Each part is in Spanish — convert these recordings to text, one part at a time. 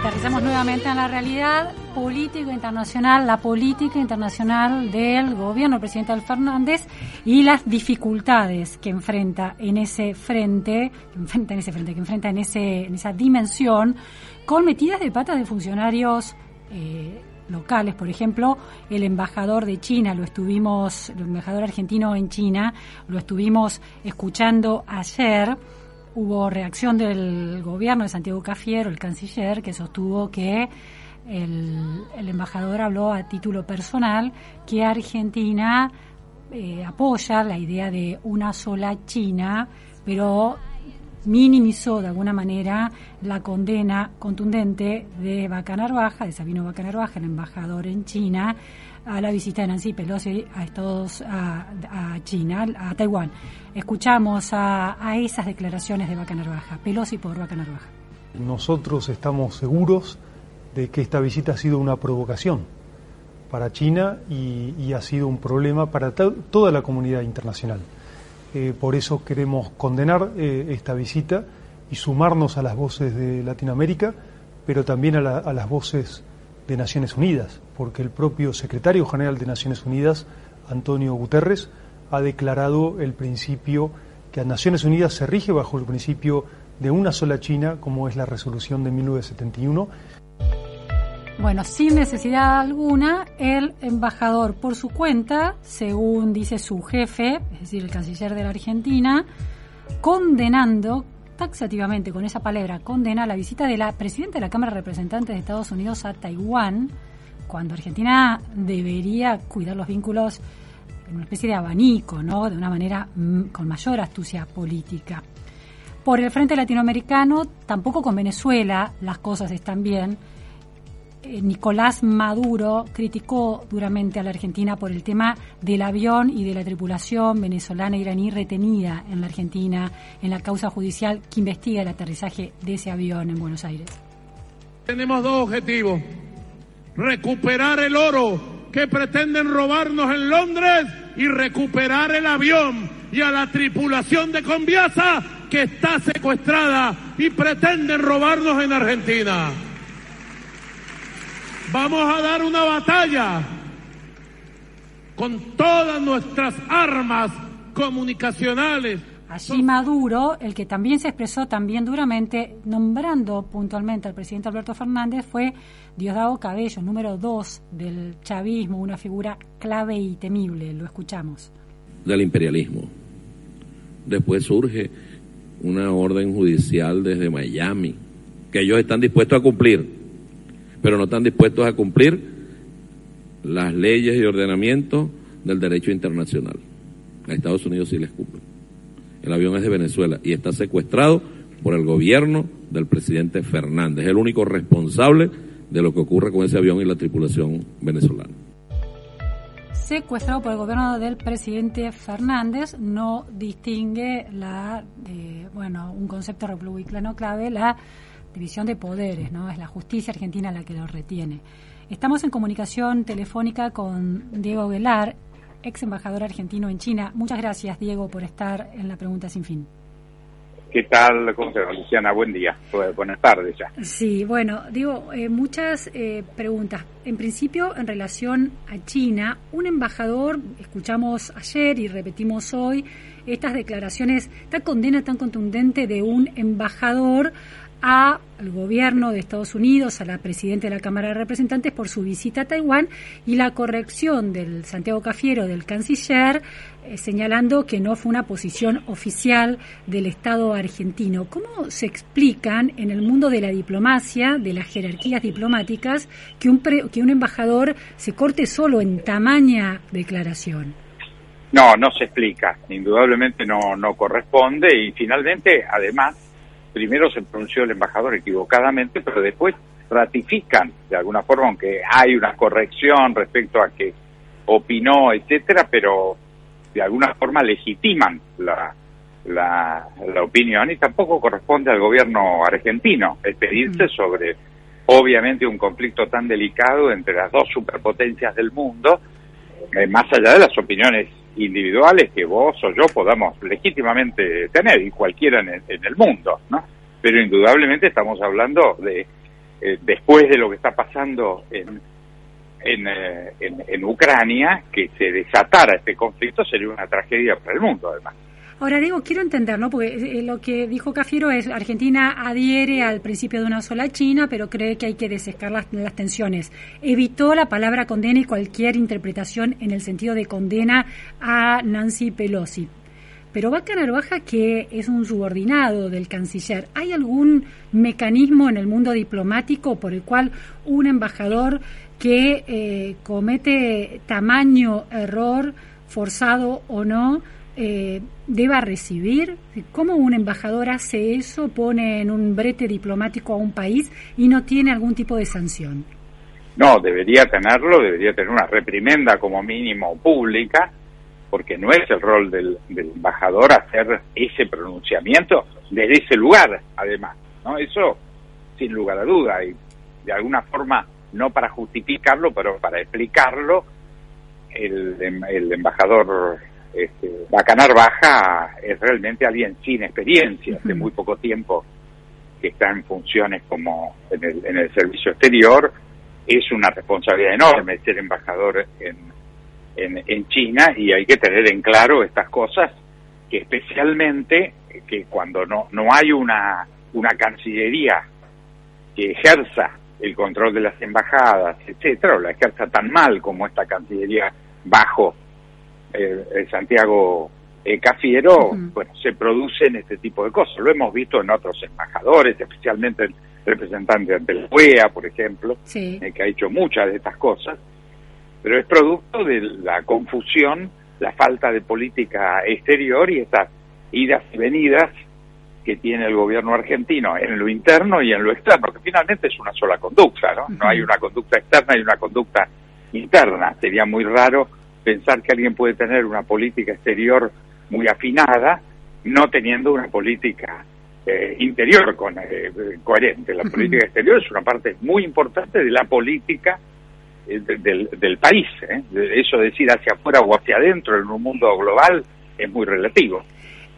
Aterrizamos nuevamente en la realidad político internacional, la política internacional del gobierno del presidente Fernández y las dificultades que enfrenta en ese frente, que enfrenta en ese frente, que enfrenta en ese, en esa dimensión, con metidas de patas de funcionarios eh, locales, por ejemplo, el embajador de China, lo estuvimos, el embajador argentino en China, lo estuvimos escuchando ayer hubo reacción del gobierno de Santiago Cafiero, el canciller, que sostuvo que el, embajador habló a título personal que Argentina eh, apoya la idea de una sola China, pero minimizó de alguna manera la condena contundente de Bacanarvaja, de Sabino Bacanarvaja, el embajador en China, a la visita de Nancy Pelosi a Estados a, China, a Taiwán. Escuchamos a, esas declaraciones de Vaca Narvaja, Pelosi por Vaca Narvaja. Nosotros estamos seguros de que esta visita ha sido una provocación para China y, ha sido un problema para toda la comunidad internacional. Eh, por eso queremos condenar eh, esta visita y sumarnos a las voces de Latinoamérica, pero también a las voces de Naciones Unidas, porque el propio secretario general de Naciones Unidas, Antonio Guterres, ha declarado el principio que a Naciones Unidas se rige bajo el principio de una sola China, como es la resolución de 1971. Bueno, sin necesidad alguna, el embajador por su cuenta, según dice su jefe, es decir, el canciller de la Argentina, condenando taxativamente con esa palabra condena la visita de la presidenta de la Cámara de Representantes de Estados Unidos a Taiwán, cuando Argentina debería cuidar los vínculos en una especie de abanico, ¿no? De una manera mm, con mayor astucia política. Por el frente latinoamericano, tampoco con Venezuela las cosas están bien eh, Nicolás Maduro criticó duramente a la Argentina por el tema del avión y de la tripulación venezolana iraní retenida en la Argentina en la causa judicial que investiga el aterrizaje de ese avión en Buenos Aires. Tenemos dos objetivos. Recuperar el oro que pretenden robarnos en Londres y recuperar el avión y a la tripulación de Conviasa que está secuestrada y pretenden robarnos en Argentina. Vamos a dar una batalla con todas nuestras armas comunicacionales. Allí Maduro, el que también se expresó también duramente, nombrando puntualmente al presidente Alberto Fernández, fue Diosdado Cabello, número dos del chavismo, una figura clave y temible. Lo escuchamos. Del imperialismo. Después surge una orden judicial desde Miami, que ellos están dispuestos a cumplir pero no están dispuestos a cumplir las leyes y ordenamientos del derecho internacional. A Estados Unidos sí les cumple. El avión es de Venezuela y está secuestrado por el gobierno del presidente Fernández. Es el único responsable de lo que ocurre con ese avión y la tripulación venezolana. Secuestrado por el gobierno del presidente Fernández no distingue la, eh, bueno, un concepto republicano clave, la división de poderes, ¿no? Es la justicia argentina la que lo retiene. Estamos en comunicación telefónica con Diego Velar, ex embajador argentino en China. Muchas gracias, Diego, por estar en la pregunta sin fin. ¿Qué tal? ¿Cómo se Luciana? Buen día. Buenas tardes ya. Sí, bueno, digo, eh, muchas eh, preguntas. En principio, en relación a China, un embajador, escuchamos ayer y repetimos hoy, estas declaraciones, esta condena tan contundente de un embajador al gobierno de Estados Unidos, a la presidenta de la Cámara de Representantes por su visita a Taiwán y la corrección del Santiago Cafiero, del canciller, eh, señalando que no fue una posición oficial del Estado argentino. ¿Cómo se explican en el mundo de la diplomacia, de las jerarquías diplomáticas, que un, que un embajador se corte solo en tamaña declaración? No, no se explica, indudablemente no, no corresponde y finalmente, además, primero se pronunció el embajador equivocadamente, pero después ratifican de alguna forma, aunque hay una corrección respecto a que opinó, etcétera, pero de alguna forma legitiman la, la, opinión y tampoco corresponde al gobierno argentino expedirse sobre, obviamente, un conflicto tan delicado entre las dos superpotencias del mundo, eh, más allá de las opiniones individuales que vos o yo podamos legítimamente tener y cualquiera en el, mundo, ¿no? Pero indudablemente estamos hablando de, eh, después de lo que está pasando en, eh, en, en, Ucrania, que se desatara este conflicto sería una tragedia para el mundo, además. Ahora, digo, quiero entender, ¿no? Porque eh, lo que dijo Cafiero es Argentina adhiere al principio de una sola China, pero cree que hay que desescar las, las, tensiones. Evitó la palabra condena y cualquier interpretación en el sentido de condena a Nancy Pelosi. Pero Vaca Narvaja, que es un subordinado del canciller, ¿hay algún mecanismo en el mundo diplomático por el cual un embajador que eh, comete tamaño error, forzado o no, eh, deba recibir? ¿Cómo un embajador hace eso, pone en un brete diplomático a un país y no tiene algún tipo de sanción? No, debería tenerlo, debería tener una reprimenda como mínimo pública, porque no es el rol del, embajador hacer ese pronunciamiento desde ese lugar, además, ¿no? Eso sin lugar a duda, y de alguna forma no para justificarlo, pero para explicarlo, el, el embajador este, Bacanar Baja es realmente alguien sin experiencia, hace muy poco tiempo que está en funciones como en el, en el servicio exterior, es una responsabilidad enorme ser embajador en, en, en China y hay que tener en claro estas cosas que especialmente que cuando no, no hay una, una cancillería que ejerza el control de las embajadas, etcétera, o la ejerza tan mal como esta Cancillería bajo eh, Santiago eh, Cafiero, bueno, se producen este tipo de cosas. Lo hemos visto en otros embajadores, especialmente el representante ante la UEA, por ejemplo, eh, que ha hecho muchas de estas cosas, pero es producto de la confusión, la falta de política exterior y estas idas y venidas que tiene el gobierno argentino en lo interno y en lo externo, que finalmente es una sola conducta, ¿no? No hay una conducta externa y una conducta interna. Sería muy raro pensar que alguien puede tener una política exterior muy afinada, no teniendo una política eh, interior con, eh, coherente. La política exterior es una parte muy importante de la política eh, del, del, país. Eso decir hacia afuera o hacia adentro en un mundo global es muy relativo.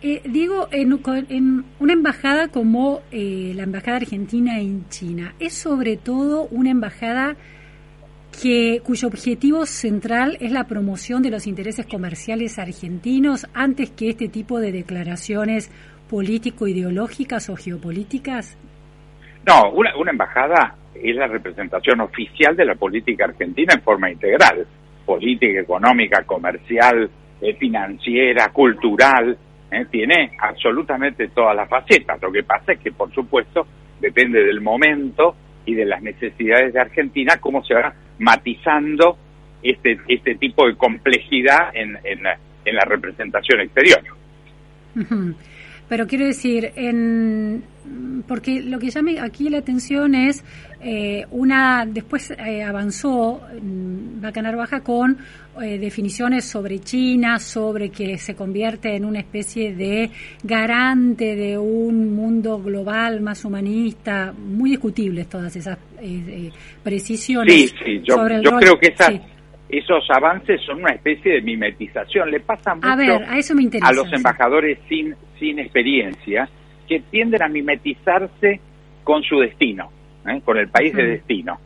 Eh, digo, en, en, una embajada como eh, la Embajada Argentina en China, es sobre todo una embajada que, cuyo objetivo central es la promoción de los intereses comerciales argentinos antes que este tipo de declaraciones político-ideológicas o geopolíticas? No, una, una embajada es la representación oficial de la política argentina en forma integral, política, económica, comercial, eh, financiera, cultural, ¿eh? tiene absolutamente todas las facetas. Lo que pasa es que, por supuesto, depende del momento y de las necesidades de Argentina, cómo se va matizando este, este tipo de complejidad en, en, la, en la representación exterior. Pero quiero decir, en, porque lo que llama aquí la atención es eh, una, después eh, avanzó Bacanar Baja con eh, definiciones sobre China, sobre que se convierte en una especie de garante de un mundo global más humanista, muy discutibles todas esas precisiones. Sí, sí, yo, yo creo que esas, esos avances son una especie de mimetización. Le pasa mucho a, eso me interesa, a los embajadores sin, sin experiencia que tienden a mimetizarse con su destino, ¿eh? con el país de destino.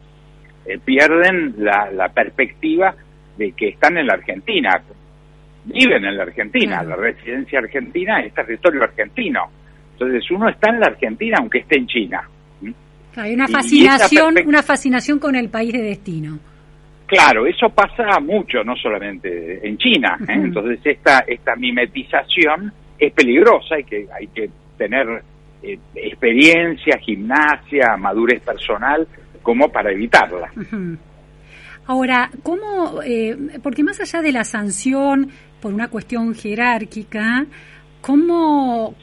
Eh, pierden la, la, perspectiva de que están en la Argentina, viven en la Argentina, la residencia argentina es territorio argentino. Entonces uno está en la Argentina aunque esté en China. Hay una fascinación, una fascinación con el país de destino. Claro, eso pasa mucho, no solamente en China. ¿eh? Entonces esta esta mimetización es peligrosa y que hay que tener eh, experiencia, gimnasia, madurez personal, como para evitarla. Ahora, ¿cómo? Eh, porque más allá de la sanción por una cuestión jerárquica, ¿cómo,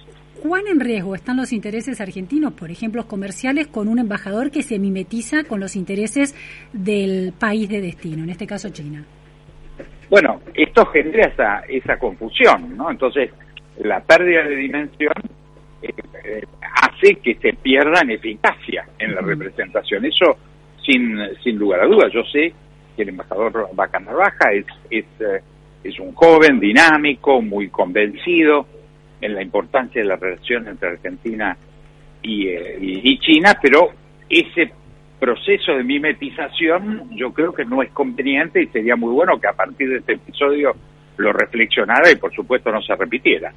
¿cuán en riesgo están los intereses argentinos, por ejemplo, comerciales, con un embajador que se mimetiza con los intereses del país de destino, en este caso China? Bueno, esto genera esa, esa confusión, ¿no? Entonces, la pérdida de dimensión eh, eh, hace que se pierda en eficacia en la representación. Eso, sin, sin lugar a dudas, yo sé que el embajador Bacana Baja es, es, eh, es un joven dinámico, muy convencido en la importancia de la relación entre Argentina y, y China, pero ese proceso de mimetización yo creo que no es conveniente y sería muy bueno que a partir de este episodio lo reflexionara y por supuesto no se repitiera.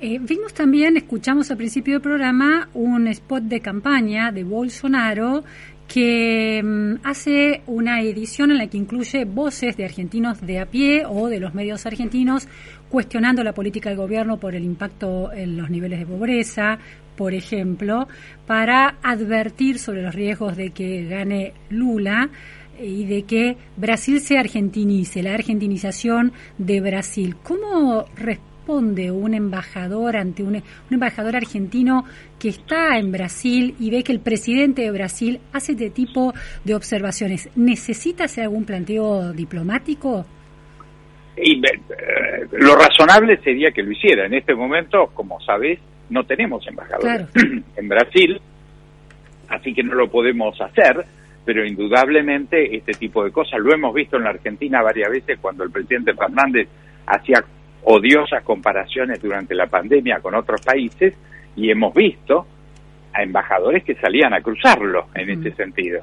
Eh, vimos también, escuchamos al principio del programa, un spot de campaña de Bolsonaro que mm, hace una edición en la que incluye voces de argentinos de a pie o de los medios argentinos cuestionando la política del gobierno por el impacto en los niveles de pobreza, por ejemplo, para advertir sobre los riesgos de que gane Lula y de que Brasil se argentinice, la argentinización de Brasil. ¿Cómo responde un embajador ante un, embajador argentino que está en Brasil y ve que el presidente de Brasil hace este tipo de observaciones? ¿Necesita hacer algún planteo diplomático? Y, eh, lo razonable sería que lo hiciera. En este momento, como sabes, no tenemos embajadores en Brasil, así que no lo podemos hacer, pero indudablemente este tipo de cosas lo hemos visto en la Argentina varias veces cuando el presidente Fernández hacía odiosas comparaciones durante la pandemia con otros países y hemos visto a embajadores que salían a cruzarlo en ese sentido.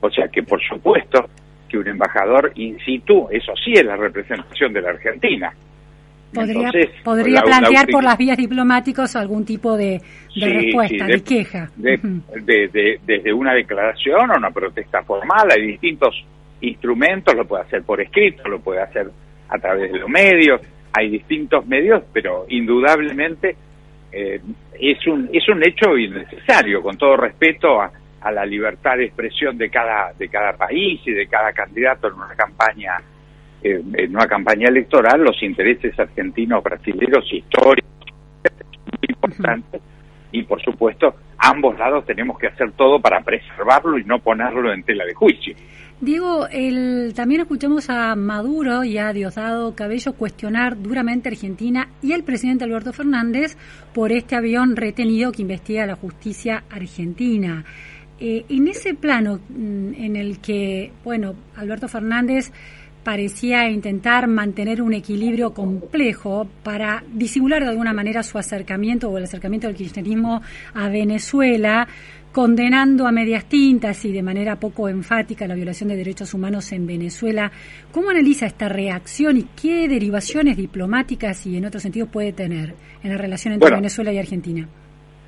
O sea que por supuesto que un embajador in situ, eso sí es la representación de la Argentina. Podría, podría plantear por las vías diplomáticas algún tipo de, respuesta, de, queja. desde una declaración o una protesta formal, hay distintos instrumentos, lo puede hacer por escrito, lo puede hacer a través de los medios, hay distintos medios, pero indudablemente eh, es, un, es un hecho innecesario, con todo respeto a, a la libertad de expresión de cada, de cada país y de cada candidato en una campaña en una campaña electoral los intereses argentinos, brasileños, históricos, muy importantes, y por supuesto ambos lados tenemos que hacer todo para preservarlo y no ponerlo en tela de juicio. Diego, el, también escuchamos a Maduro y a Diosdado Cabello cuestionar duramente a Argentina y al presidente Alberto Fernández por este avión retenido que investiga la justicia argentina. Eh, en ese plano mm, en el que, bueno, Alberto Fernández parecía intentar mantener un equilibrio complejo para disimular de alguna manera su acercamiento o el acercamiento del kirchnerismo a Venezuela, condenando a medias tintas y de manera poco enfática la violación de derechos humanos en Venezuela. ¿Cómo analiza esta reacción y qué derivaciones diplomáticas y en otro sentido puede tener en la relación entre Venezuela y Argentina?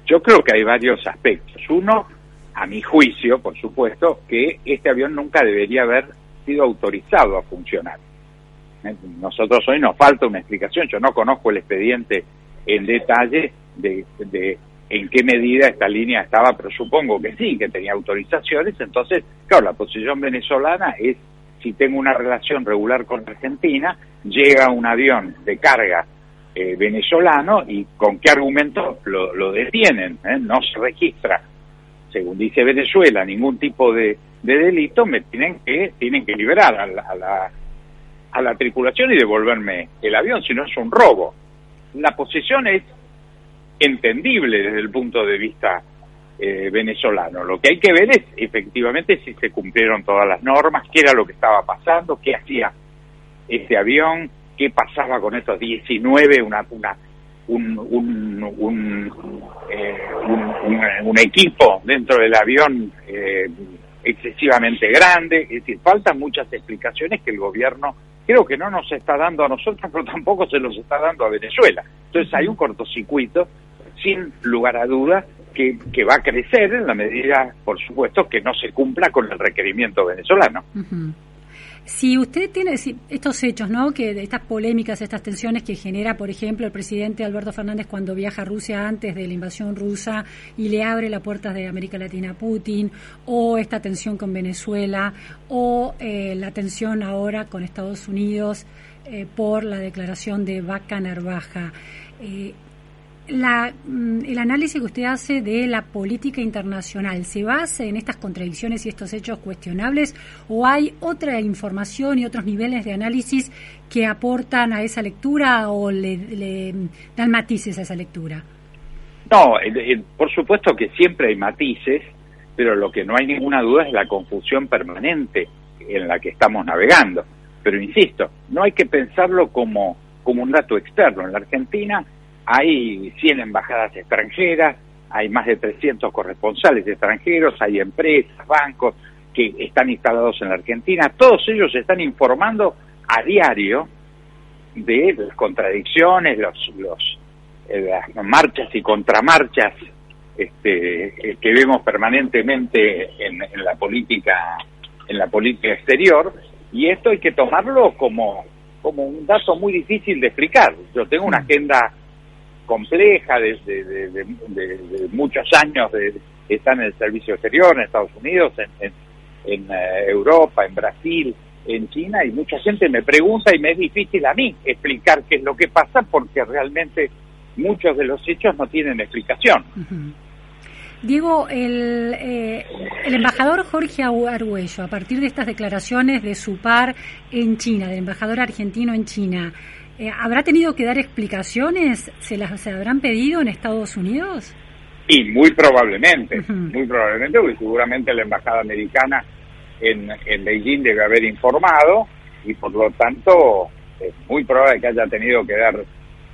Yo creo que hay varios aspectos. Uno, a mi juicio, por supuesto, que este avión nunca debería haber sido autorizado a funcionar. ¿Eh? Nosotros hoy nos falta una explicación. Yo no conozco el expediente en detalle de, en qué medida esta línea estaba, pero supongo que sí, que tenía autorizaciones. Entonces, claro, la posición venezolana es si tengo una relación regular con Argentina, llega un avión de carga eh, venezolano y con qué argumento lo, detienen. ¿eh? No se registra, según dice Venezuela, ningún tipo de de delito me tienen que tienen que liberar a la, a la, tripulación y devolverme el avión, si no es un robo. La posesión es entendible desde el punto de vista eh, venezolano. Lo que hay que ver es efectivamente si se cumplieron todas las normas, qué era lo que estaba pasando, qué hacía ese avión, qué pasaba con esos 19, una, una un, un, un, eh, un, equipo dentro del avión eh, excesivamente grande, es decir, faltan muchas explicaciones que el gobierno creo que no nos está dando a nosotros, pero tampoco se los está dando a Venezuela. Entonces hay un cortocircuito, sin lugar a dudas, que, que va a crecer en la medida, por supuesto, que no se cumpla con el requerimiento venezolano. Si usted tiene estos hechos, ¿no? Que estas polémicas, estas tensiones que genera, por ejemplo, el presidente Alberto Fernández cuando viaja a Rusia antes de la invasión rusa y le abre las puertas de América Latina a Putin, o esta tensión con Venezuela, o eh, la tensión ahora con Estados Unidos eh, por la declaración de Vaca Narvaja. Eh, la, mm, el análisis que usted hace de la política internacional se basa en estas contradicciones y estos hechos cuestionables o hay otra información y otros niveles de análisis que aportan a esa lectura o le, dan matices a esa lectura? No, por supuesto que siempre hay matices, pero lo que no hay ninguna duda es la confusión permanente en la que estamos navegando. Pero insisto, no hay que pensarlo como, como un dato externo. En la Argentina hay 100 embajadas extranjeras, hay más de 300 corresponsales extranjeros, hay empresas, bancos que están instalados en la Argentina. Todos ellos están informando a diario de las contradicciones, los, los eh, las marchas y contramarchas este, eh, que vemos permanentemente en, en, la política en la política exterior y esto hay que tomarlo como como un dato muy difícil de explicar. Yo tengo una mm. agenda compleja desde de, muchos años de estar en el servicio exterior en Estados Unidos, en, en, eh, Europa, en Brasil, en China, y mucha gente me pregunta y me es difícil a mí explicar qué es lo que pasa porque realmente muchos de los hechos no tienen explicación. Diego, el, eh, el embajador Jorge Arguello, a partir de estas declaraciones de su par en China, del embajador argentino en China, eh, ¿Habrá tenido que dar explicaciones? ¿Se las se habrán pedido en Estados Unidos? Sí, muy probablemente, muy probablemente, porque seguramente la embajada americana en, en Beijing debe haber informado y por lo tanto es muy probable que haya tenido que dar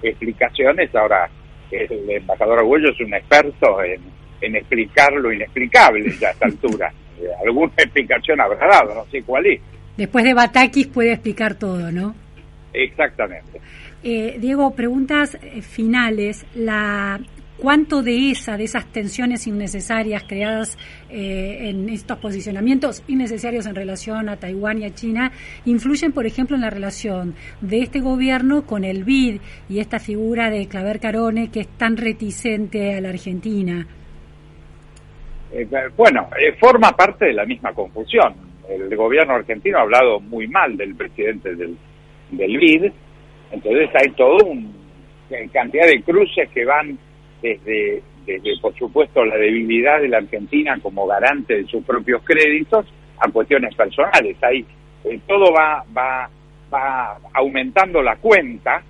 explicaciones. Ahora, el embajador Agüello es un experto en, en explicar lo inexplicable ya a esta altura. Eh, alguna explicación habrá dado, no sé cuál es. Después de Batakis puede explicar todo, ¿no? Exactamente. Eh, Diego, preguntas eh, finales. La ¿Cuánto de esa, de esas tensiones innecesarias creadas eh, en estos posicionamientos innecesarios en relación a Taiwán y a China influyen, por ejemplo, en la relación de este gobierno con el BID y esta figura de Claver Carone que es tan reticente a la Argentina? bueno, forma parte de la misma confusión. El gobierno argentino ha hablado muy mal del presidente del del BID, entonces hay todo un cantidad de cruces que van desde, desde, por supuesto, la debilidad de la Argentina como garante de sus propios créditos a cuestiones personales. Ahí eh, todo va, va, va aumentando la cuenta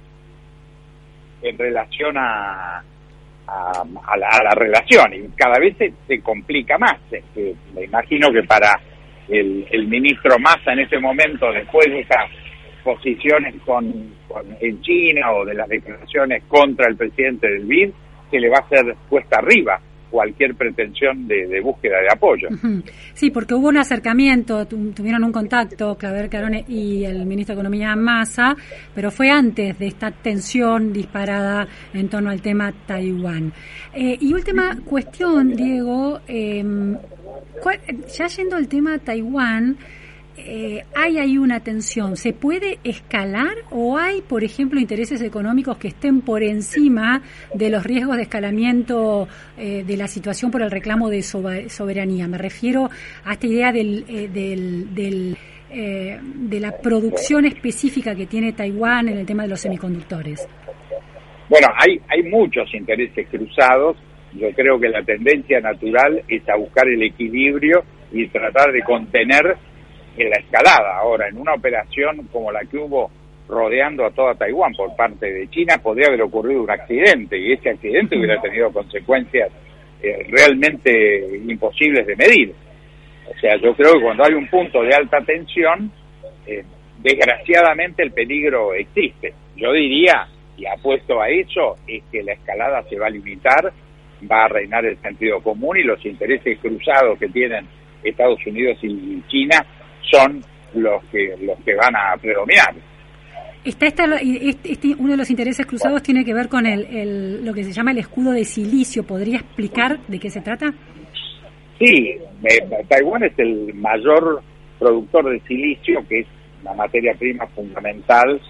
en relación a, a, la, relación y cada vez se, complica más. Este, me imagino que para el, el ministro Massa en ese momento, después de esa posiciones con, en China o de las declaraciones contra el presidente del BID, que le va a ser puesta arriba cualquier pretensión de, búsqueda de apoyo. Sí, porque hubo un acercamiento, tuvieron un contacto, Claver Carone y el ministro de Economía Massa, pero fue antes de esta tensión disparada en torno al tema Taiwán. Eh, y última cuestión, Diego, eh, ya yendo al tema Taiwán, eh, hay ahí una tensión. ¿Se puede escalar o hay, por ejemplo, intereses económicos que estén por encima de los riesgos de escalamiento eh, de la situación por el reclamo de soberanía? Me refiero a esta idea eh, del, de la producción específica que tiene Taiwán en el tema de los semiconductores. Bueno, hay, hay muchos intereses cruzados. Yo creo que la tendencia natural es a buscar el equilibrio y tratar de contener en la escalada. Ahora, en una operación como la que hubo rodeando a toda Taiwán por parte de China, podría haber ocurrido un accidente y ese accidente hubiera tenido consecuencias eh, realmente imposibles de medir. O sea, yo creo que cuando hay un punto de alta tensión, eh, desgraciadamente el peligro existe. Yo diría, y apuesto a eso, es que la escalada se va a limitar, va a reinar el sentido común y los intereses cruzados que tienen Estados Unidos y China son los que los que van a predominar. Está este, este, uno de los intereses cruzados tiene que ver con el, lo que se llama el escudo de silicio. ¿Podría explicar de qué se trata? Sí, Taiwán es el mayor productor de silicio, que es una materia prima fundamental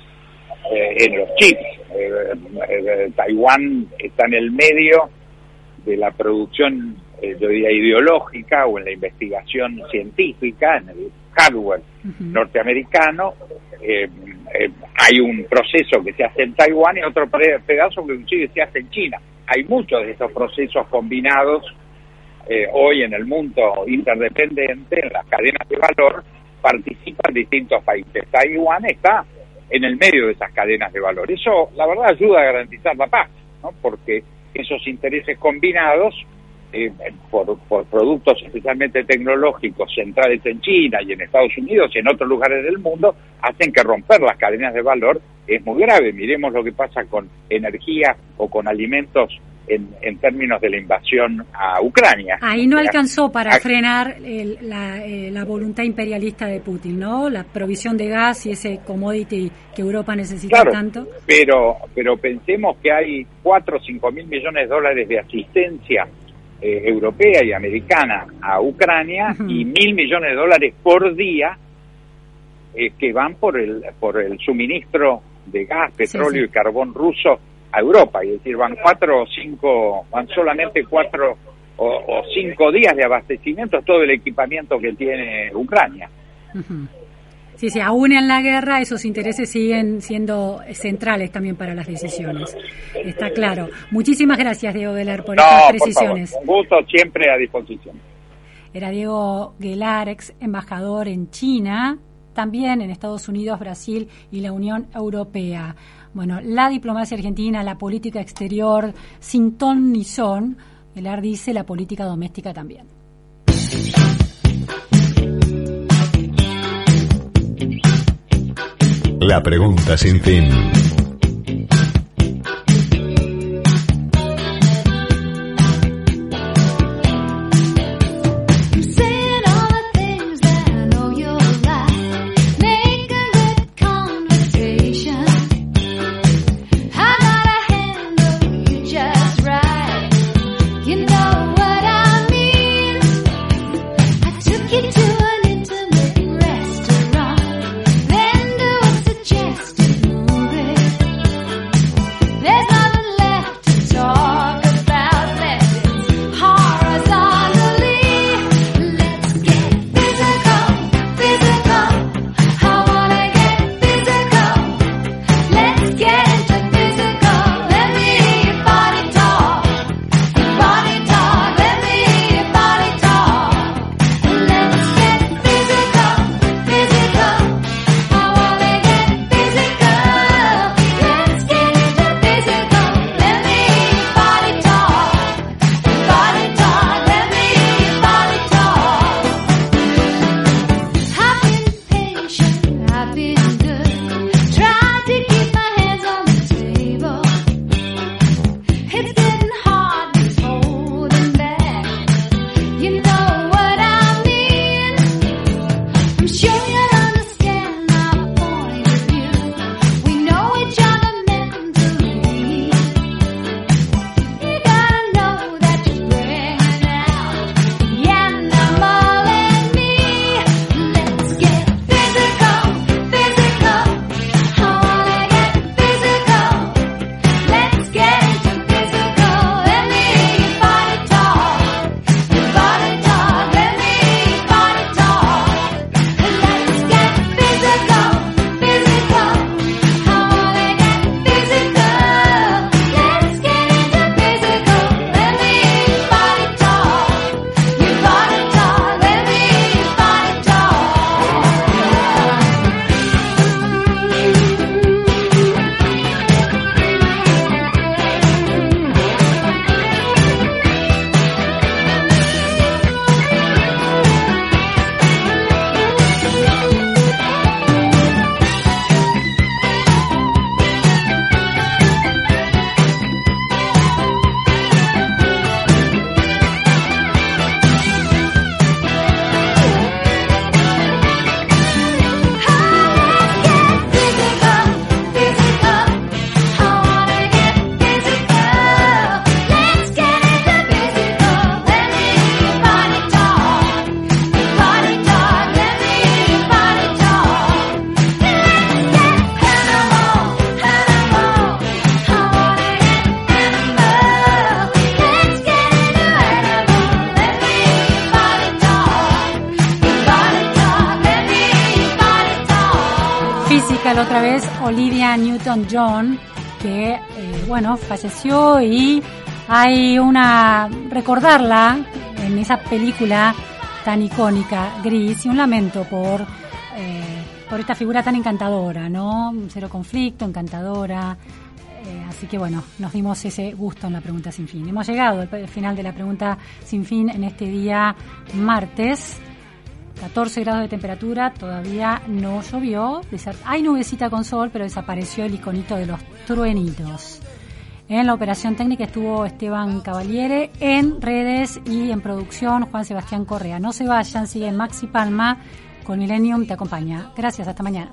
eh, en los chips. Eh, eh, Taiwán está en el medio de la producción, yo diría, ideológica o en la investigación científica, en el hardware norteamericano. Eh, eh, hay un proceso que se hace en Taiwán y otro pedazo que inclusive se hace en China. hay muchos de estos procesos combinados eh, hoy en el mundo interdependiente, en las cadenas de valor, participan distintos países. Taiwán está en el medio de esas cadenas de valor. Eso, la verdad, ayuda a garantizar la paz, ¿no? porque esos intereses combinados eh, por, por, productos especialmente tecnológicos centrales en China y en Estados Unidos y en otros lugares del mundo hacen que romper las cadenas de valor es muy grave. Miremos lo que pasa con energía o con alimentos en, en, términos de la invasión a Ucrania. Ahí no alcanzó para frenar el, la, eh, la, voluntad imperialista de Putin, ¿no? La provisión de gas y ese commodity que Europa necesita claro, tanto. Pero, pero pensemos que hay 4 o 5 mil millones de dólares de asistencia eh, europea y americana a Ucrania uh -huh. y mil millones de dólares por día eh, que van por el, por el suministro de gas, petróleo sí, sí. y carbón ruso a Europa, es decir, van cuatro o cinco, van solamente cuatro o, o cinco días de abastecimiento, todo el equipamiento que tiene Ucrania. Uh -huh. Sí, sí, aún en la guerra esos intereses siguen siendo centrales también para las decisiones. Está claro. Muchísimas gracias, Diego Velar, por no, estas precisiones. Por favor, un gusto siempre a disposición. Era Diego Guelar, ex embajador en China, también en Estados Unidos, Brasil y la Unión Europea. Bueno, la diplomacia argentina, la política exterior, sin ton ni son, Velar dice la política doméstica también. La pregunta sin fin. Newton-John, que, eh, bueno, falleció y hay una recordarla en esa película tan icónica, Gris, y un lamento por, eh, por esta figura tan encantadora, ¿no? Cero conflicto, encantadora. Eh, así que bueno, nos dimos ese gusto en la pregunta sin fin. Hemos llegado al final de la pregunta sin fin en este día martes. 14 grados de temperatura, todavía no llovió. Hay nubecita con sol, pero desapareció el iconito de los truenitos. En la operación técnica estuvo Esteban Cavaliere, en redes y en producción Juan Sebastián Correa. No se vayan, siguen Maxi Palma con Millennium te acompaña. Gracias, hasta mañana.